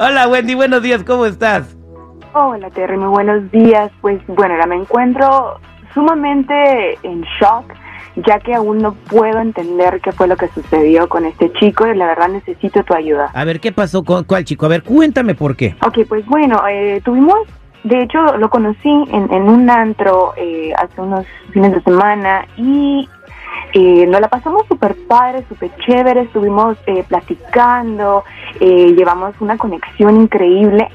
Hola Wendy, buenos días, ¿cómo estás? Hola Terry, muy buenos días. Pues bueno, ahora me encuentro sumamente en shock, ya que aún no puedo entender qué fue lo que sucedió con este chico y la verdad necesito tu ayuda. A ver, ¿qué pasó con cuál chico? A ver, cuéntame por qué. Ok, pues bueno, eh, tuvimos, de hecho lo conocí en, en un antro eh, hace unos fines de semana y eh, nos la pasamos súper padre, súper chévere, estuvimos eh, platicando, eh, llevamos una conexión increíble.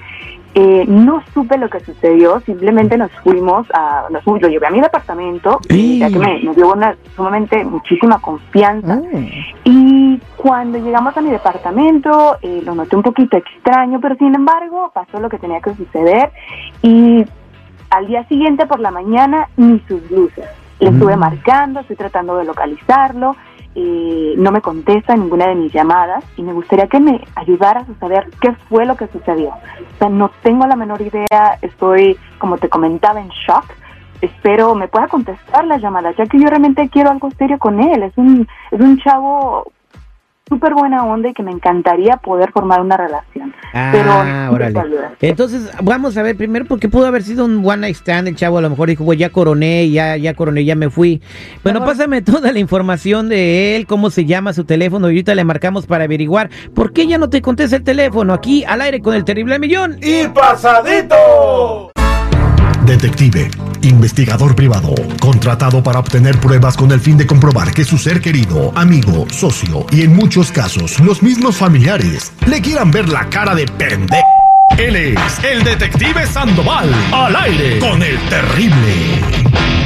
Eh, no supe lo que sucedió, simplemente nos fuimos a, nos, lo llevé a mi departamento, ya que me, me dio una sumamente muchísima confianza. Mm. Y cuando llegamos a mi departamento, eh, lo noté un poquito extraño, pero sin embargo pasó lo que tenía que suceder y al día siguiente por la mañana ni sus luces. Le estuve Mm. marcando, estoy tratando de localizarlo, eh, no me contesta ninguna de mis llamadas y me gustaría que me ayudaras a saber qué fue lo que sucedió. O sea, no tengo la menor idea, estoy, como te comentaba, en shock. Espero me pueda contestar las llamadas, ya que yo realmente quiero algo serio con él. Es un, es un chavo súper buena onda y que me encantaría poder formar una relación. Pero Ah, necesito órale. Entonces, vamos a ver primero porque pudo haber sido un one night stand. El chavo a lo mejor dijo, güey, ya coroné, ya, ya coroné, ya me fui. Bueno, pásame toda la información de él, cómo se llama su teléfono y ahorita le marcamos para averiguar por qué ya no te contesta el teléfono aquí al aire con el terrible millón. y pasadito. Detective, investigador privado, contratado para obtener pruebas con el fin de comprobar que su ser querido, amigo, socio y en muchos casos los mismos familiares le quieran ver la cara de pende. Él es el detective Sandoval, al aire con el terrible.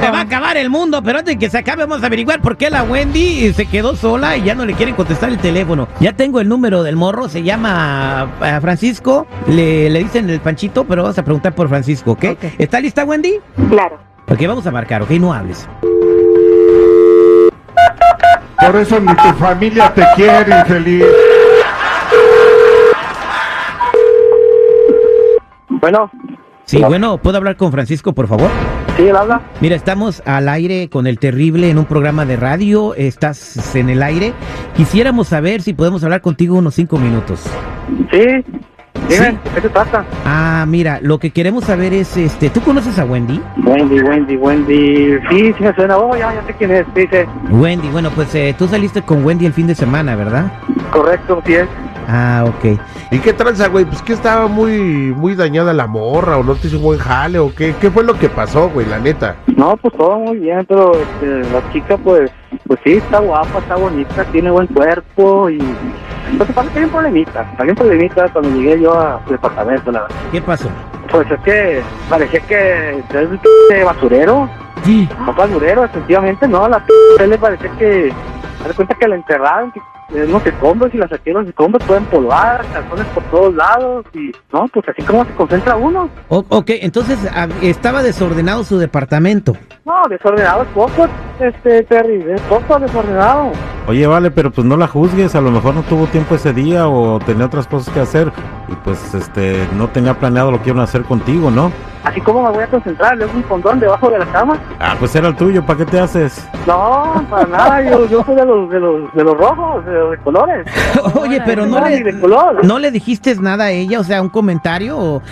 Se va a acabar el mundo, pero antes de que se acabe vamos a averiguar por qué la Wendy se quedó sola y ya no le quieren contestar el teléfono. Ya tengo el número del morro, se llama eh, Francisco, le, le dicen el panchito, pero vamos a preguntar por Francisco, ¿ok? Ok. ¿Está lista Wendy? Claro. Ok, vamos a marcar, ¿ok? No hables. Por eso ni tu familia te quiere, infeliz. Bueno, Sí, bueno, ¿puedo hablar con Francisco, por favor? Sí, él habla. Mira, estamos al aire con el terrible en un programa de radio, estás en el aire. Quisiéramos saber si podemos hablar contigo unos cinco minutos. Sí, dime, Sí. ¿de qué se trata? Ah, mira, lo que queremos saber es, este, ¿tú conoces a Wendy? Wendy, Wendy, Wendy. Sí, sí me suena. Oh, ya, ya sé quién es. Dice, Wendy, bueno, pues eh, tú saliste con Wendy el fin de semana, ¿verdad? correcto, sí es. Ah, ok. ¿Y qué tranza, güey? Pues que estaba muy, muy dañada la morra, o no te hizo buen jale, o qué, qué fue lo que pasó, güey, la neta. No, pues todo muy bien, pero este, la chica, pues, pues sí, está guapa, está bonita, tiene buen cuerpo y. Pues parece que hay un problemita. Hay un problemita cuando llegué yo a su departamento, la verdad. ¿Qué pasó? Pues es que parecía que es un p basurero. Sí. No basurero, efectivamente, no. La p le parecía que. Me da cuenta que la enterraron, que en unos escombros y la saqué de los escombros, toda empolvada, calzones por todos lados y. No, pues así como se concentra uno. O- ok, entonces ah, estaba desordenado su departamento. No, desordenado es poco, este, Terry, es poco desordenado. Oye, vale, pero pues no la juzgues, a lo mejor no tuvo tiempo ese día o tenía otras cosas que hacer y pues este no tenía planeado lo que iban a hacer contigo, ¿no? Así como me voy a concentrar, le un condón debajo de la cama. Ah, pues era el tuyo, ¿para qué te haces? No, para nada, yo, yo soy de los, de los, de los rojos, de de colores. Oye, pero no le, de color. no le dijiste nada a ella, o sea, un comentario. o-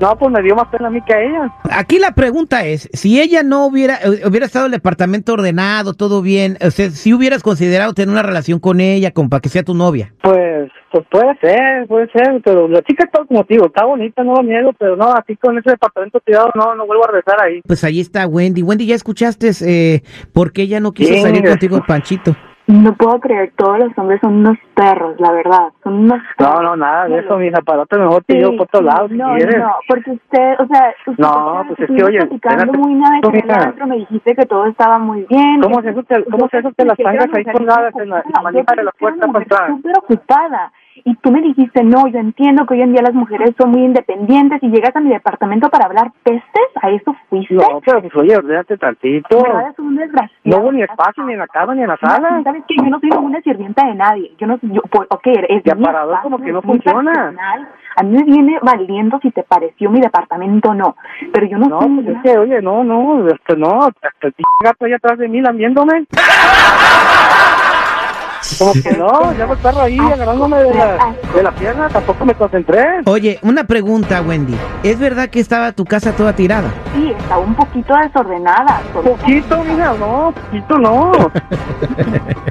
No, pues me dio más pena a mí que a ella. Aquí la pregunta es, si ella no hubiera, eh, hubiera estado el departamento ordenado, todo bien, o sea, si hubieras considerado tener una relación con ella, como para que sea tu novia. Pues, pues puede ser, puede ser, pero la chica está como digo, está bonita, no lo niego, pero no, así con ese departamento tirado, no, no vuelvo a regresar ahí. Pues ahí está Wendy. Wendy, ¿ya escuchaste eh, por qué ella no quiso Sí, salir contigo, Panchito? No puedo creer, todos los hombres son unos perros, la verdad, son unos No, perros. no, nada de eso, mi aparato mejor te Sí, llevo por otro lado, si no, quieres. no, porque usted, o sea, usted No, pues es que, oye, platicando muy el mija. antro, me dijiste que todo estaba muy bien. ¿Cómo se eso te, cómo se eso te las tangas ahí colgadas en la, en la manija de la puerta entrar? súper ocupada. Y tú me dijiste, no, yo entiendo que hoy en día las mujeres son muy independientes y llegas a mi departamento para hablar pestes, ¿a eso fuiste? No, pero pues oye, ordénate tantito. Un. No hubo ni espacio ni en la cama ni en la sala. ¿Sabes qué? Yo no soy ninguna sirvienta de nadie. Yo no yo, pues, ok, es Y mi aparador espacio, como que no funciona. personal. A mí me viene valiendo si te pareció mi departamento o no. Pero yo no, No, soy pues es que, oye, no, no, este, no, hasta el gato ahí atrás de mí lamiéndome. Como que no, ya el perro ahí agarrándome de la, de la pierna, tampoco me concentré. Oye, una pregunta, Wendy. ¿Es verdad que estaba tu casa toda tirada? Sí, estaba un poquito desordenada. Poquito, mira, no, poquito no.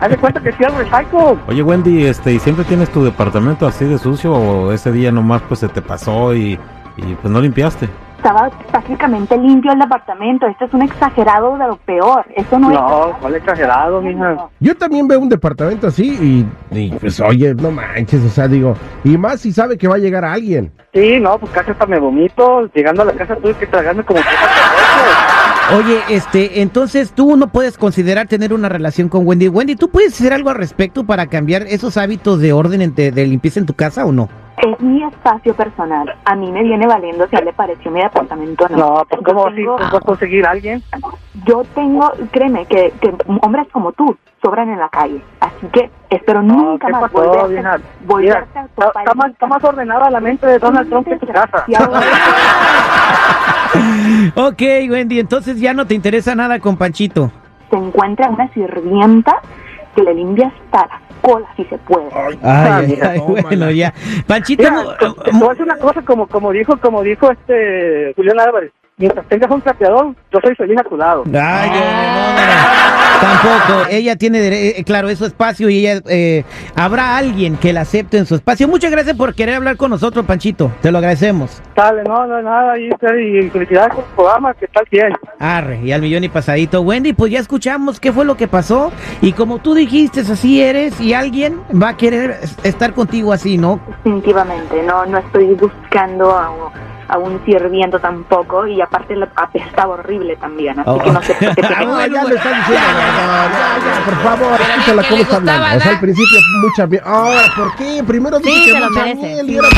Haz de cuenta que sí al recycle. Oye, Wendy, este, ¿y siempre tienes tu departamento así de sucio o ese día nomás pues se te pasó y, y pues no limpiaste? Estaba prácticamente limpio el departamento. Esto es un exagerado de lo peor. Eso no, No, es. ¿cuál exagerado, mija? Yo también veo un departamento así y, y, pues oye, no manches, o sea, digo, y más si sabe que va a llegar alguien. Sí, no, pues casi hasta me vomito. Llegando a la casa tuve que tragarme como que Oye, este, entonces tú no puedes considerar tener una relación con Wendy. Wendy, ¿tú puedes hacer algo al respecto para cambiar esos hábitos de orden en- de, de limpieza en tu casa o no? Es mi espacio personal. A mí me viene valiendo si a él le pareció mi departamento o no. No, pues ¿cómo ¿Cómo vas a conseguir a alguien? Yo tengo, créeme, que, que hombres como tú sobran en la calle. Así que espero nunca ¿qué más pasó, volverte, vieja? volverte Mira, a está, topar está más, está más ordenada la mente de Donald Trump que tu casa. Ok, Wendy, entonces ya no te interesa nada con Panchito. Se encuentra una sirvienta que le limpia hasta la cola, si se puede. Ay, ay, ay, tómala. bueno, ya. Panchito, Mira, mu- te- te voy a decir una cosa como, como dijo, como dijo este Julián Álvarez. Mientras tengas un trapeador, yo soy feliz a tu lado. Ay, no, no, no, no. Tampoco. Ella tiene, eh, claro, es su espacio y ella eh, habrá alguien que la acepte en su espacio. Muchas gracias por querer hablar con nosotros, Panchito. Te lo agradecemos. Dale, no, no, nada, y, y felicidades por el programa, que tal bien. Arre, y al millón y pasadito. Wendy, pues ya escuchamos qué fue lo que pasó. Y como tú dijiste, así eres y alguien va a querer es- estar contigo así, ¿no? Definitivamente, no, no estoy buscando a, a un sirviento tampoco y aparte apestaba horrible también, así que no sé por qué te Ah, Ah, bueno, ya bueno. lo está diciendo, no, no, ya, ya, por favor, escúchala cómo está gustaba, hablando. O sea, al principio mucha miel. Ahora, ¿por qué? Primero Sí, dice que mucha miel y ahora-